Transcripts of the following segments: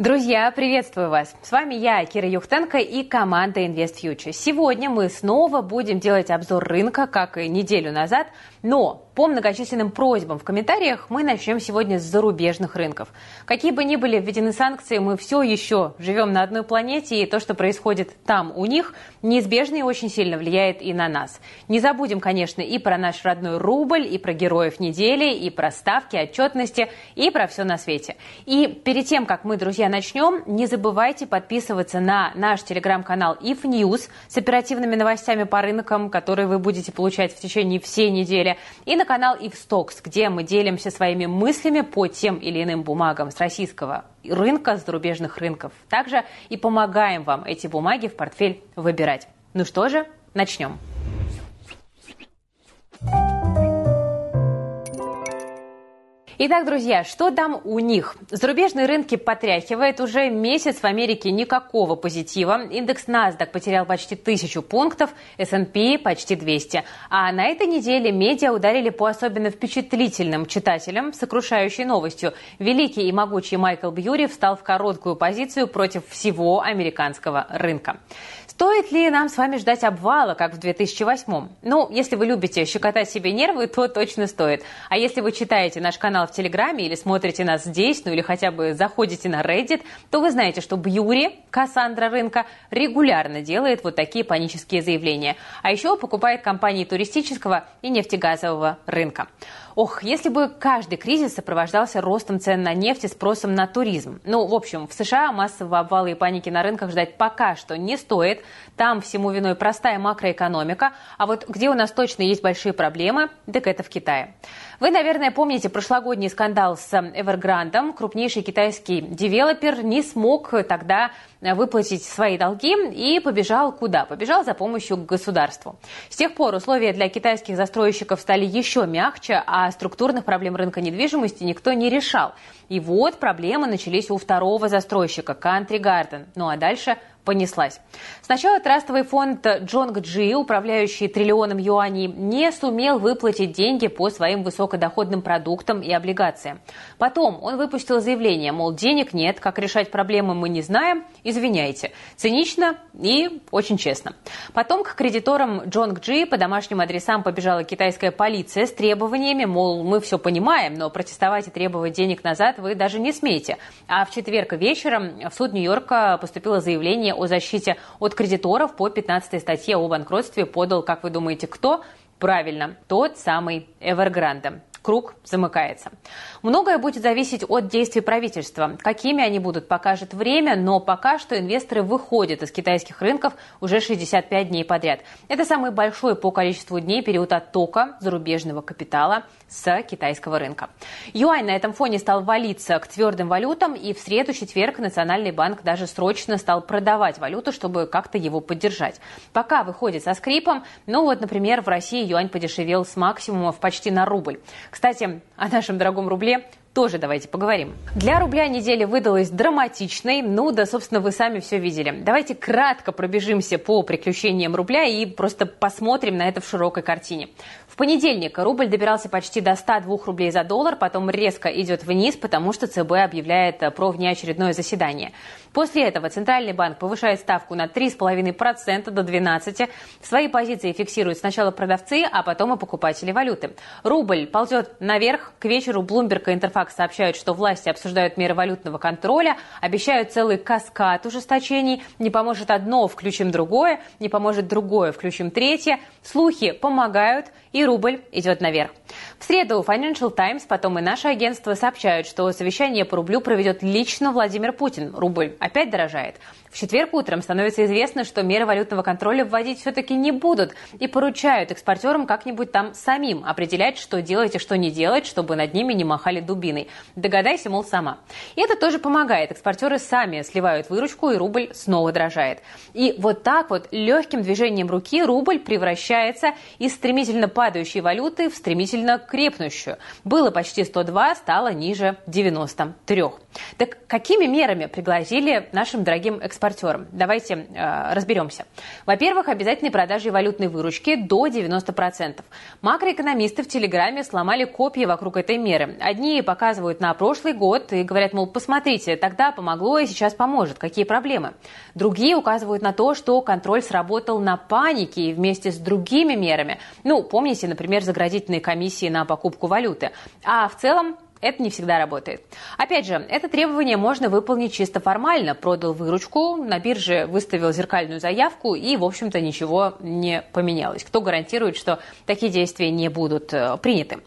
Друзья, приветствую вас! С вами я, Кира Юхтенко и команда Invest Future. Сегодня мы снова будем делать обзор рынка, как и неделю назад, но по многочисленным просьбам в комментариях мы начнем сегодня с зарубежных рынков. Какие бы ни были введены санкции, мы все еще живем на одной планете, и то, что происходит там у них, неизбежно и очень сильно влияет и на нас. Не забудем, конечно, и про наш родной рубль, и про героев недели, и про ставки, отчетности, и про все на свете. И перед тем, как мы, друзья, начнем, не забывайте подписываться на наш телеграм-канал If News с оперативными новостями по рынкам, которые вы будете получать в течение всей недели и на канал Ивстокс, где мы делимся своими мыслями по тем или иным бумагам с российского рынка, с зарубежных рынков. Также и помогаем вам эти бумаги в портфель выбирать. Ну что же, начнем. Итак, друзья, что там у них? Зарубежные рынки потряхивает. Уже месяц в Америке никакого позитива. Индекс NASDAQ потерял почти тысячу пунктов, S&P почти 200. А на этой неделе медиа ударили по особенно впечатлительным читателям сокрушающей новостью. Великий и могучий Майкл Бьюри встал в короткую позицию против всего американского рынка. Стоит ли нам с вами ждать обвала, как в 2008? Ну, если вы любите щекотать себе нервы, то точно стоит. А если вы читаете наш канал в Телеграме или смотрите нас здесь, ну или хотя бы заходите на Reddit, то вы знаете, что Бьюри, Кассандра рынка, регулярно делает вот такие панические заявления. А еще покупает компании туристического и нефтегазового рынка. Ох, если бы каждый кризис сопровождался ростом цен на нефть и спросом на туризм. Ну, в общем, в США массового обвала и паники на рынках ждать пока что не стоит. Там всему виной простая макроэкономика. А вот где у нас точно есть большие проблемы, так это в Китае. Вы, наверное, помните прошлогодний скандал с Evergrande. Крупнейший китайский девелопер не смог тогда выплатить свои долги и побежал куда? Побежал за помощью к государству. С тех пор условия для китайских застройщиков стали еще мягче, а структурных проблем рынка недвижимости никто не решал. И вот проблемы начались у второго застройщика – Country Garden. Ну а дальше – понеслась. Сначала трастовый фонд Джонг Джи, управляющий триллионом юаней, не сумел выплатить деньги по своим высокодоходным продуктам и облигациям. Потом он выпустил заявление, мол, денег нет, как решать проблемы мы не знаем, извиняйте. Цинично и очень честно. Потом к кредиторам Джонг Джи по домашним адресам побежала китайская полиция с требованиями, мол, мы все понимаем, но протестовать и требовать денег назад вы даже не смеете. А в четверг вечером в суд Нью-Йорка поступило заявление заявление о защите от кредиторов по 15 статье о банкротстве подал, как вы думаете, кто? Правильно, тот самый Evergrande круг замыкается. Многое будет зависеть от действий правительства. Какими они будут, покажет время, но пока что инвесторы выходят из китайских рынков уже 65 дней подряд. Это самый большой по количеству дней период оттока зарубежного капитала с китайского рынка. Юань на этом фоне стал валиться к твердым валютам, и в среду-четверг Национальный банк даже срочно стал продавать валюту, чтобы как-то его поддержать. Пока выходит со скрипом, ну вот, например, в России юань подешевел с максимумов почти на рубль. Кстати, о нашем дорогом рубле земле тоже давайте поговорим. Для рубля неделя выдалась драматичной. Ну да, собственно, вы сами все видели. Давайте кратко пробежимся по приключениям рубля и просто посмотрим на это в широкой картине понедельник рубль добирался почти до 102 рублей за доллар, потом резко идет вниз, потому что ЦБ объявляет э, про внеочередное заседание. После этого Центральный банк повышает ставку на 3,5% до 12%. Свои позиции фиксируют сначала продавцы, а потом и покупатели валюты. Рубль ползет наверх. К вечеру Bloomberg и Интерфакс сообщают, что власти обсуждают меры валютного контроля, обещают целый каскад ужесточений. Не поможет одно, включим другое, не поможет другое, включим третье. Слухи помогают, и рубль идет наверх. В среду Financial Times, потом и наше агентство сообщают, что совещание по рублю проведет лично Владимир Путин. Рубль опять дорожает. В четверг утром становится известно, что меры валютного контроля вводить все-таки не будут и поручают экспортерам как-нибудь там самим определять, что делать и что не делать, чтобы над ними не махали дубиной. Догадайся, мол, сама. И это тоже помогает. Экспортеры сами сливают выручку, и рубль снова дрожает. И вот так вот легким движением руки рубль превращается из стремительно падающей валюты в стремительно крепнущую. Было почти 102, стало ниже 93. Так какими мерами пригрозили нашим дорогим экспортерам? Давайте э, разберемся. Во-первых, обязательной продажей валютной выручки до 90%. Макроэкономисты в Телеграме сломали копии вокруг этой меры. Одни показывают на прошлый год и говорят, мол, посмотрите, тогда помогло и сейчас поможет. Какие проблемы? Другие указывают на то, что контроль сработал на панике и вместе с другими мерами. Ну, помните, например, заградительные комиссии на покупку валюты. А в целом это не всегда работает. Опять же, это требование можно выполнить чисто формально. Продал выручку, на бирже выставил зеркальную заявку и, в общем-то, ничего не поменялось. Кто гарантирует, что такие действия не будут э, приняты?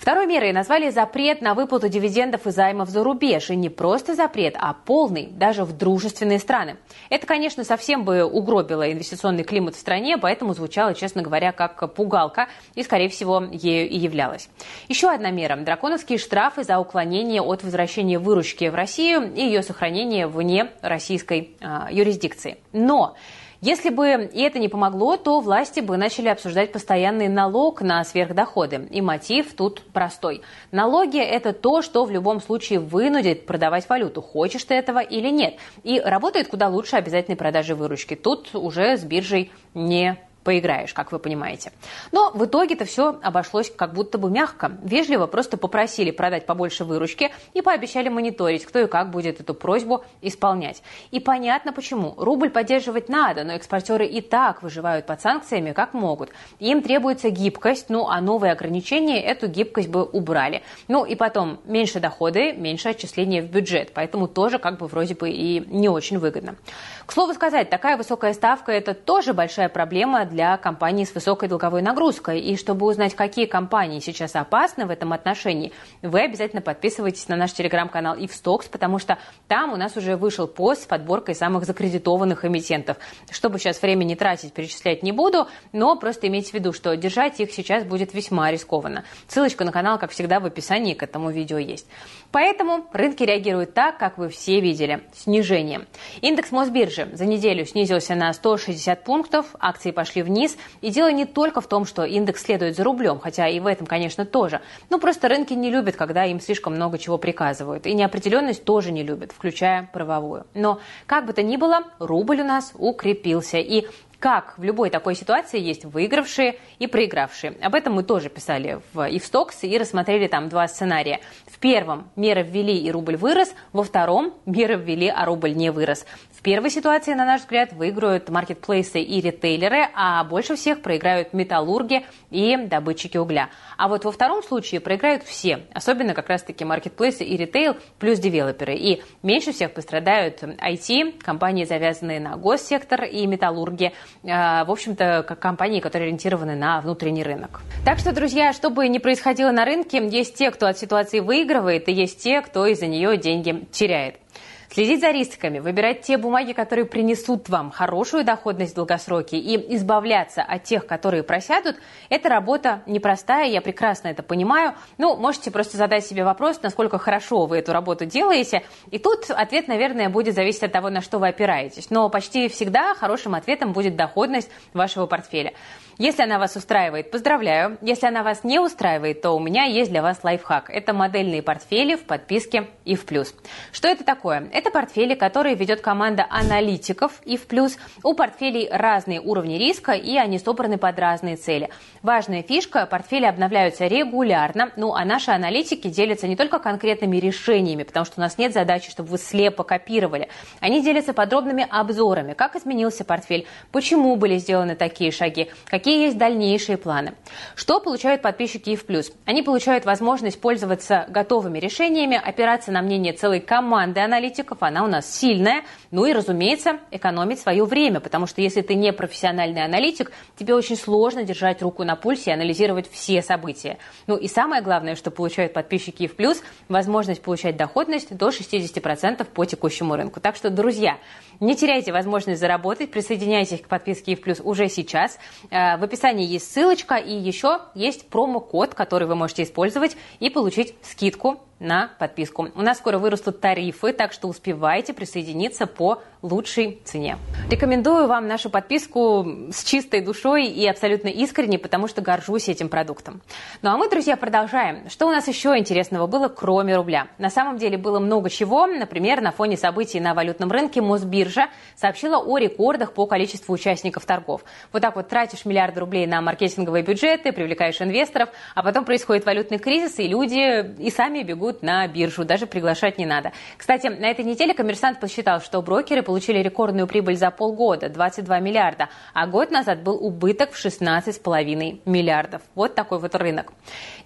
Второй мерой назвали запрет на выплату дивидендов и займов за рубеж. И не просто запрет, а полный, даже в дружественные страны. Это, конечно, совсем бы угробило инвестиционный климат в стране, поэтому звучало, честно говоря, как пугалка и, скорее всего, ею и являлась. Еще одна мера – драконовские штрафы за уклонение от возвращения выручки в Россию и ее сохранение вне российской э, юрисдикции. Но если бы и это не помогло, то власти бы начали обсуждать постоянный налог на сверхдоходы. И мотив тут простой. Налоги – это то, что в любом случае вынудит продавать валюту, хочешь ты этого или нет. И работает куда лучше обязательной продажи выручки. Тут уже с биржей не поиграешь, как вы понимаете. Но в итоге-то все обошлось как будто бы мягко. Вежливо просто попросили продать побольше выручки и пообещали мониторить, кто и как будет эту просьбу исполнять. И понятно почему. Рубль поддерживать надо, но экспортеры и так выживают под санкциями как могут. Им требуется гибкость, ну а новые ограничения эту гибкость бы убрали. Ну и потом, меньше доходы, меньше отчисления в бюджет, поэтому тоже как бы вроде бы и не очень выгодно. К слову сказать, такая высокая ставка – это тоже большая проблема для компаний с высокой долговой нагрузкой. И чтобы узнать, какие компании сейчас опасны в этом отношении, вы обязательно подписывайтесь на наш телеграм-канал Ивстокс, потому что там у нас уже вышел пост с подборкой самых закредитованных эмитентов. Чтобы сейчас время не тратить, перечислять не буду, но просто имейте в виду, что держать их сейчас будет весьма рискованно. Ссылочка на канал, как всегда, в описании к этому видео есть. Поэтому рынки реагируют так, как вы все видели – снижение. Индекс Мосбиржи за неделю снизился на 160 пунктов, акции пошли вниз. И дело не только в том, что индекс следует за рублем, хотя и в этом, конечно, тоже. Ну, просто рынки не любят, когда им слишком много чего приказывают. И неопределенность тоже не любят, включая правовую. Но, как бы то ни было, рубль у нас укрепился. И как в любой такой ситуации есть выигравшие и проигравшие. Об этом мы тоже писали в Ивстокс и рассмотрели там два сценария. В первом меры ввели и рубль вырос, во втором меры ввели, а рубль не вырос. В первой ситуации, на наш взгляд, выиграют маркетплейсы и ритейлеры, а больше всех проиграют металлурги и добытчики угля. А вот во втором случае проиграют все, особенно как раз-таки маркетплейсы и ритейл плюс девелоперы. И меньше всех пострадают IT, компании, завязанные на госсектор и металлурги, а, в общем-то, компании, которые ориентированы на внутренний рынок. Так что, друзья, что бы ни происходило на рынке, есть те, кто от ситуации выигрывает, и есть те, кто из-за нее деньги теряет. Следить за рисками, выбирать те бумаги, которые принесут вам хорошую доходность в долгосроке и избавляться от тех, которые просядут, это работа непростая, я прекрасно это понимаю. Ну, можете просто задать себе вопрос, насколько хорошо вы эту работу делаете. И тут ответ, наверное, будет зависеть от того, на что вы опираетесь. Но почти всегда хорошим ответом будет доходность вашего портфеля. Если она вас устраивает, поздравляю. Если она вас не устраивает, то у меня есть для вас лайфхак. Это модельные портфели в подписке и в плюс. Что это такое? Это портфели, которые ведет команда аналитиков и в плюс. У портфелей разные уровни риска и они собраны под разные цели. Важная фишка – портфели обновляются регулярно, ну а наши аналитики делятся не только конкретными решениями, потому что у нас нет задачи, чтобы вы слепо копировали. Они делятся подробными обзорами, как изменился портфель, почему были сделаны такие шаги, какие какие есть дальнейшие планы. Что получают подписчики в плюс? Они получают возможность пользоваться готовыми решениями, опираться на мнение целой команды аналитиков, она у нас сильная, ну и, разумеется, экономить свое время, потому что если ты не профессиональный аналитик, тебе очень сложно держать руку на пульсе и анализировать все события. Ну и самое главное, что получают подписчики в плюс, возможность получать доходность до 60% по текущему рынку. Так что, друзья, не теряйте возможность заработать, присоединяйтесь к подписке в плюс уже сейчас. Э, в описании есть ссылочка и еще есть промокод, который вы можете использовать и получить скидку на подписку. У нас скоро вырастут тарифы, так что успевайте присоединиться по лучшей цене. Рекомендую вам нашу подписку с чистой душой и абсолютно искренне, потому что горжусь этим продуктом. Ну а мы, друзья, продолжаем. Что у нас еще интересного было, кроме рубля? На самом деле было много чего. Например, на фоне событий на валютном рынке Мосбиржа сообщила о рекордах по количеству участников торгов. Вот так вот тратишь миллиарды рублей на маркетинговые бюджеты, привлекаешь инвесторов, а потом происходит валютный кризис, и люди и сами бегут на биржу, даже приглашать не надо. Кстати, на этой неделе коммерсант посчитал, что брокеры получили рекордную прибыль за полгода – 22 миллиарда, а год назад был убыток в 16,5 миллиардов. Вот такой вот рынок.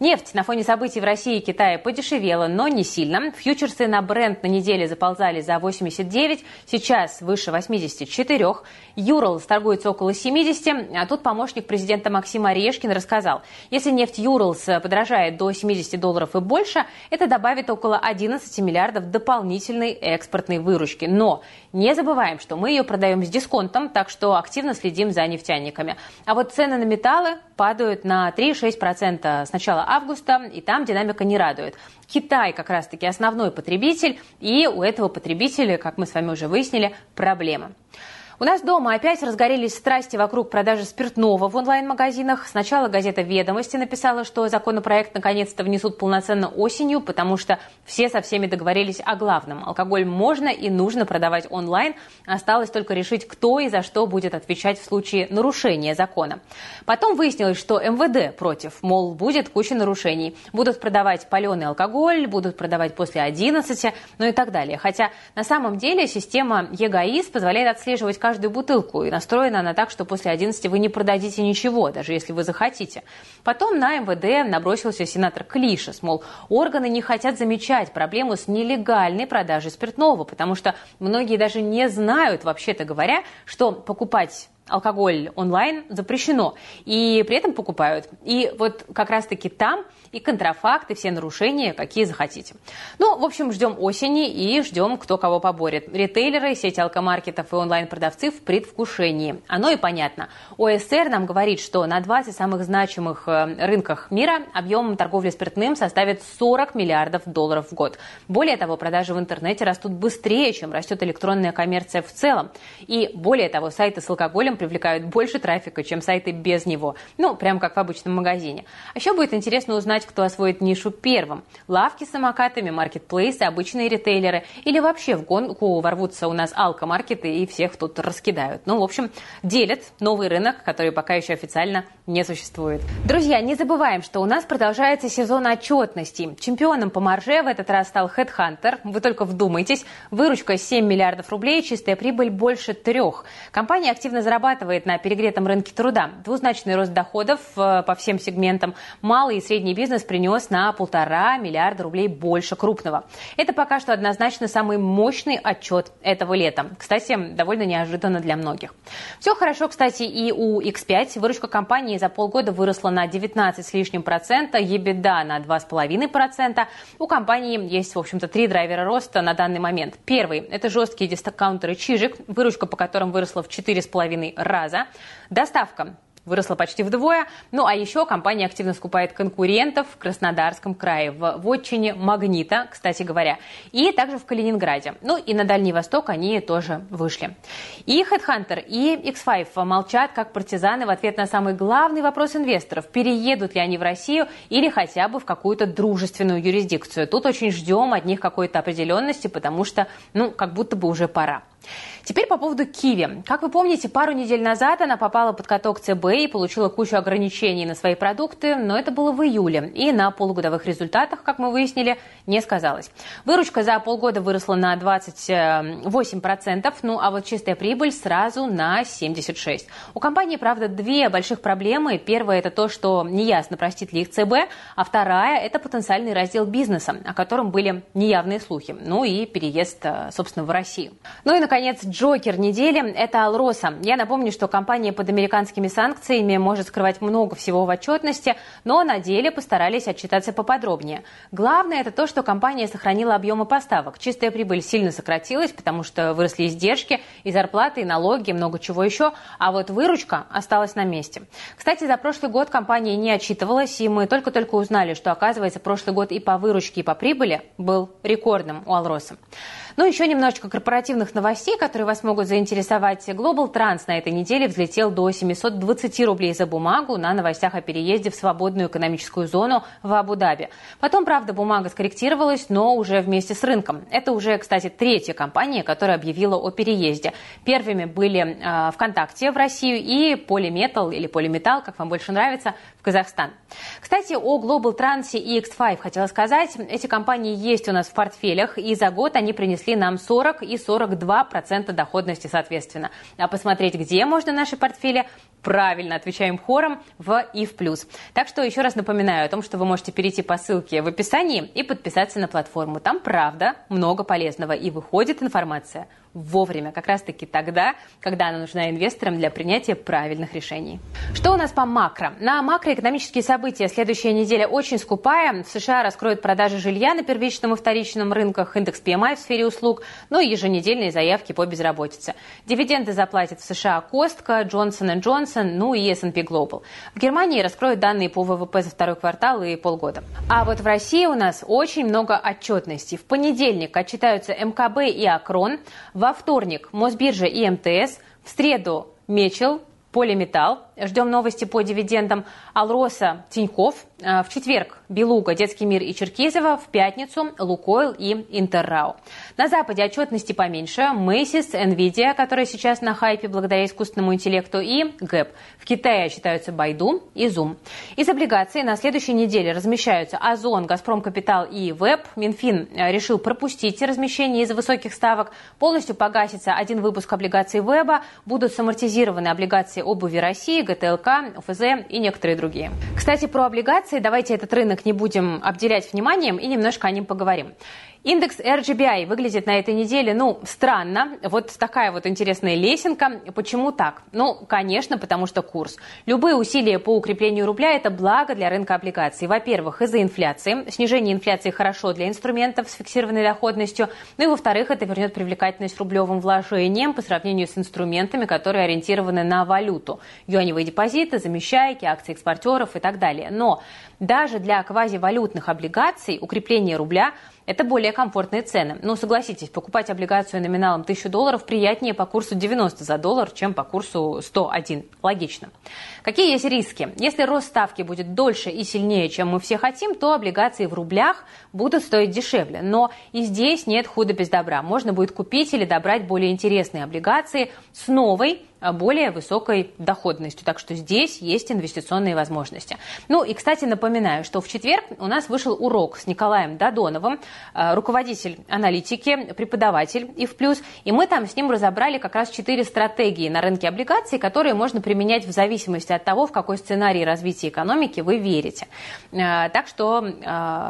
Нефть на фоне событий в России и Китае подешевела, но не сильно. Фьючерсы на бренд на неделе заползали за 89, сейчас выше 84. Юрлс торгуется около 70, а тут помощник президента Максим Орешкин рассказал, если нефть Юрлс подорожает до 70 долларов и больше, это добавит около 11 миллиардов дополнительной экспортной выручки. Но не забываем, что мы ее продаем с дисконтом, так что активно следим за нефтяниками. А вот цены на металлы падают на 3-6% с начала августа, и там динамика не радует. Китай как раз-таки основной потребитель, и у этого потребителя, как мы с вами уже выяснили, проблемы. У нас дома опять разгорелись страсти вокруг продажи спиртного в онлайн-магазинах. Сначала газета «Ведомости» написала, что законопроект наконец-то внесут полноценно осенью, потому что все со всеми договорились о главном. Алкоголь можно и нужно продавать онлайн. Осталось только решить, кто и за что будет отвечать в случае нарушения закона. Потом выяснилось, что МВД против, мол, будет куча нарушений. Будут продавать паленый алкоголь, будут продавать после 11, ну и так далее. Хотя на самом деле система ЕГАИС позволяет отслеживать каждую бутылку, и настроена она так, что после 11 вы не продадите ничего, даже если вы захотите. Потом на МВД набросился сенатор Клишес, мол, органы не хотят замечать проблему с нелегальной продажей спиртного, потому что многие даже не знают, вообще-то говоря, что покупать алкоголь онлайн запрещено, и при этом покупают. И вот как раз-таки там и контрафакт, и все нарушения, какие захотите. Ну, в общем, ждем осени и ждем, кто кого поборет. Ритейлеры, сети алкомаркетов и онлайн-продавцы в предвкушении. Оно и понятно. ОСР нам говорит, что на 20 самых значимых э, рынках мира объем торговли спиртным составит 40 миллиардов долларов в год. Более того, продажи в интернете растут быстрее, чем растет электронная коммерция в целом. И более того, сайты с алкоголем привлекают больше трафика, чем сайты без него. Ну, прям как в обычном магазине. А еще будет интересно узнать, кто освоит нишу первым. Лавки с самокатами, маркетплейсы, обычные ритейлеры. Или вообще в гонку ворвутся у нас алкомаркеты и всех тут раскидают. Ну, в общем, делят новый рынок, который пока еще официально не существует. Друзья, не забываем, что у нас продолжается сезон отчетности. Чемпионом по марже в этот раз стал Headhunter. Вы только вдумайтесь. Выручка 7 миллиардов рублей, чистая прибыль больше трех. Компания активно зарабатывает на перегретом рынке труда. Двузначный рост доходов э, по всем сегментам. Малый и средний бизнес принес на полтора миллиарда рублей больше крупного. Это пока что однозначно самый мощный отчет этого лета. Кстати, довольно неожиданно для многих. Все хорошо, кстати, и у X5. Выручка компании за полгода выросла на 19 с лишним процента, EBITDA на 2,5 процента. У компании есть, в общем-то, три драйвера роста на данный момент. Первый – это жесткие дискаунтеры Чижик, выручка по которым выросла в 4,5 раза. Доставка выросла почти вдвое. Ну а еще компания активно скупает конкурентов в Краснодарском крае, в вотчине Магнита, кстати говоря, и также в Калининграде. Ну и на Дальний Восток они тоже вышли. И Headhunter, и X5 молчат как партизаны в ответ на самый главный вопрос инвесторов. Переедут ли они в Россию или хотя бы в какую-то дружественную юрисдикцию. Тут очень ждем от них какой-то определенности, потому что, ну, как будто бы уже пора. Теперь по поводу Киви. Как вы помните, пару недель назад она попала под каток ЦБ и получила кучу ограничений на свои продукты, но это было в июле. И на полугодовых результатах, как мы выяснили, не сказалось. Выручка за полгода выросла на 28%, ну а вот чистая прибыль сразу на 76%. У компании, правда, две больших проблемы. Первая – это то, что неясно, простит ли их ЦБ, а вторая – это потенциальный раздел бизнеса, о котором были неявные слухи. Ну и переезд, э, собственно, в Россию. Ну и, наконец, Джокер недели – это Алроса. Я напомню, что компания под американскими санкциями может скрывать много всего в отчетности, но на деле постарались отчитаться поподробнее. Главное – это то, что компания сохранила объемы поставок. Чистая прибыль сильно сократилась, потому что выросли издержки, и зарплаты, и налоги, и много чего еще, а вот выручка осталась на месте. Кстати, за прошлый год компания не отчитывалась, и мы только-только узнали, что, оказывается, прошлый год и по выручке, и по прибыли был рекордным у Алроса. Ну, еще немножечко корпоративных новостей, которые вас могут заинтересовать. Global Trans на этой неделе взлетел до 720 рублей за бумагу на новостях о переезде в свободную экономическую зону в Абу-Даби. Потом, правда, бумага скорректировалась, но уже вместе с рынком. Это уже, кстати, третья компания, которая объявила о переезде. Первыми были э, ВКонтакте в Россию и Polymetal или Polymetal, как вам больше нравится, в Казахстан. Кстати, о Global Trans и X5 хотела сказать. Эти компании есть у нас в портфелях, и за год они принесли нам 40 и 42 процента доходности соответственно. А посмотреть, где можно наши портфели, правильно отвечаем хором в и в плюс. Так что еще раз напоминаю о том, что вы можете перейти по ссылке в описании и подписаться на платформу. Там, правда, много полезного и выходит информация вовремя, как раз-таки тогда, когда она нужна инвесторам для принятия правильных решений. Что у нас по макро? На макроэкономические события следующая неделя очень скупая. В США раскроют продажи жилья на первичном и вторичном рынках, индекс PMI в сфере услуг, ну и еженедельные заявки по безработице. Дивиденды заплатят в США Костка, Джонсон Джонсон, ну и S&P Global. В Германии раскроют данные по ВВП за второй квартал и полгода. А вот в России у нас очень много отчетностей. В понедельник отчитаются МКБ и Акрон. В во вторник Мосбиржа и МТС, в среду Мечел, Полиметалл, ждем новости по дивидендам, Алроса, Тиньков, в четверг Белуга, Детский мир и Черкизово, в пятницу Лукойл и Интеррау. На Западе отчетности поменьше, Мэйсис, Nvidia, которая сейчас на хайпе благодаря искусственному интеллекту, и ГЭП. В Китае считаются Байду и Зум. Из облигаций на следующей неделе размещаются Озон, Газпром Капитал и Веб. Минфин э, решил пропустить размещение из-за высоких ставок. Полностью погасится один выпуск облигаций Веба. Будут самортизированы облигации обуви России, ГТЛК, ОФЗ и некоторые другие. Кстати, про облигации давайте этот рынок не будем обделять вниманием и немножко о нем поговорим. Индекс RGBI выглядит на этой неделе, ну, странно. Вот такая вот интересная лесенка. Почему так? Ну, конечно, потому что курс. Любые усилия по укреплению рубля – это благо для рынка облигаций. Во-первых, из-за инфляции. Снижение инфляции хорошо для инструментов с фиксированной доходностью. Ну и во-вторых, это вернет привлекательность рублевым вложениям по сравнению с инструментами, которые ориентированы на валюту. Юаневые депозиты, замещайки, акции экспортеров и так далее. Но даже для квазивалютных облигаций укрепление рубля – это более комфортные цены. Но согласитесь, покупать облигацию номиналом 1000 долларов приятнее по курсу 90 за доллар, чем по курсу 101. Логично. Какие есть риски? Если рост ставки будет дольше и сильнее, чем мы все хотим, то облигации в рублях будут стоить дешевле. Но и здесь нет худа без добра. Можно будет купить или добрать более интересные облигации с новой более высокой доходностью. Так что здесь есть инвестиционные возможности. Ну и, кстати, напоминаю, что в четверг у нас вышел урок с Николаем Додоновым, а, руководитель аналитики, преподаватель и в плюс. И мы там с ним разобрали как раз четыре стратегии на рынке облигаций, которые можно применять в зависимости от того, в какой сценарий развития экономики вы верите. А, так что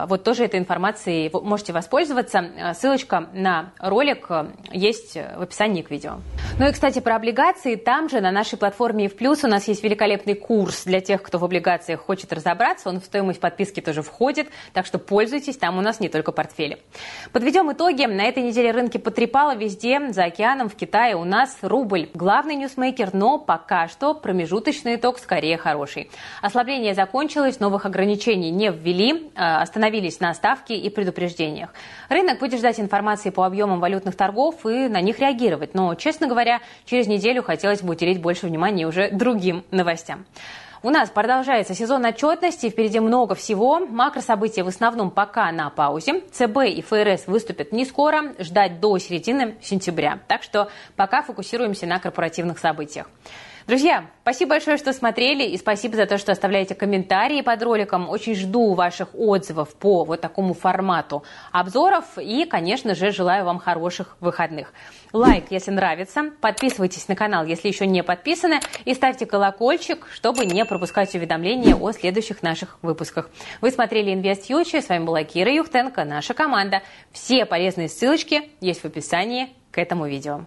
вот тоже этой информацией можете воспользоваться. Ссылочка на ролик есть в описании к видео. Ну и, кстати, про облигации там же на нашей платформе в плюс у нас есть великолепный курс для тех, кто в облигациях хочет разобраться. Он в стоимость подписки тоже входит, так что пользуйтесь, там у нас не только портфели. Подведем итоги. На этой неделе рынки потрепало везде, за океаном, в Китае у нас рубль. Главный ньюсмейкер, но пока что промежуточный итог скорее хороший. Ослабление закончилось, новых ограничений не ввели, а, остановились на ставке и предупреждениях. Рынок будет ждать информации по объемам валютных торгов и на них реагировать. Но, честно говоря, через неделю хотелось хотелось бы уделить больше внимания уже другим новостям. У нас продолжается сезон отчетности, впереди много всего. Макрособытия в основном пока на паузе. ЦБ и ФРС выступят не скоро, ждать до середины сентября. Так что пока фокусируемся на корпоративных событиях. Друзья, спасибо большое, что смотрели, и спасибо за то, что оставляете комментарии под роликом. Очень жду ваших отзывов по вот такому формату обзоров, и, конечно же, желаю вам хороших выходных. Лайк, если нравится, подписывайтесь на канал, если еще не подписаны, и ставьте колокольчик, чтобы не пропускать уведомления о следующих наших выпусках. Вы смотрели Инвест Фьючер, с вами была Кира Юхтенко, наша команда. Все полезные ссылочки есть в описании к этому видео.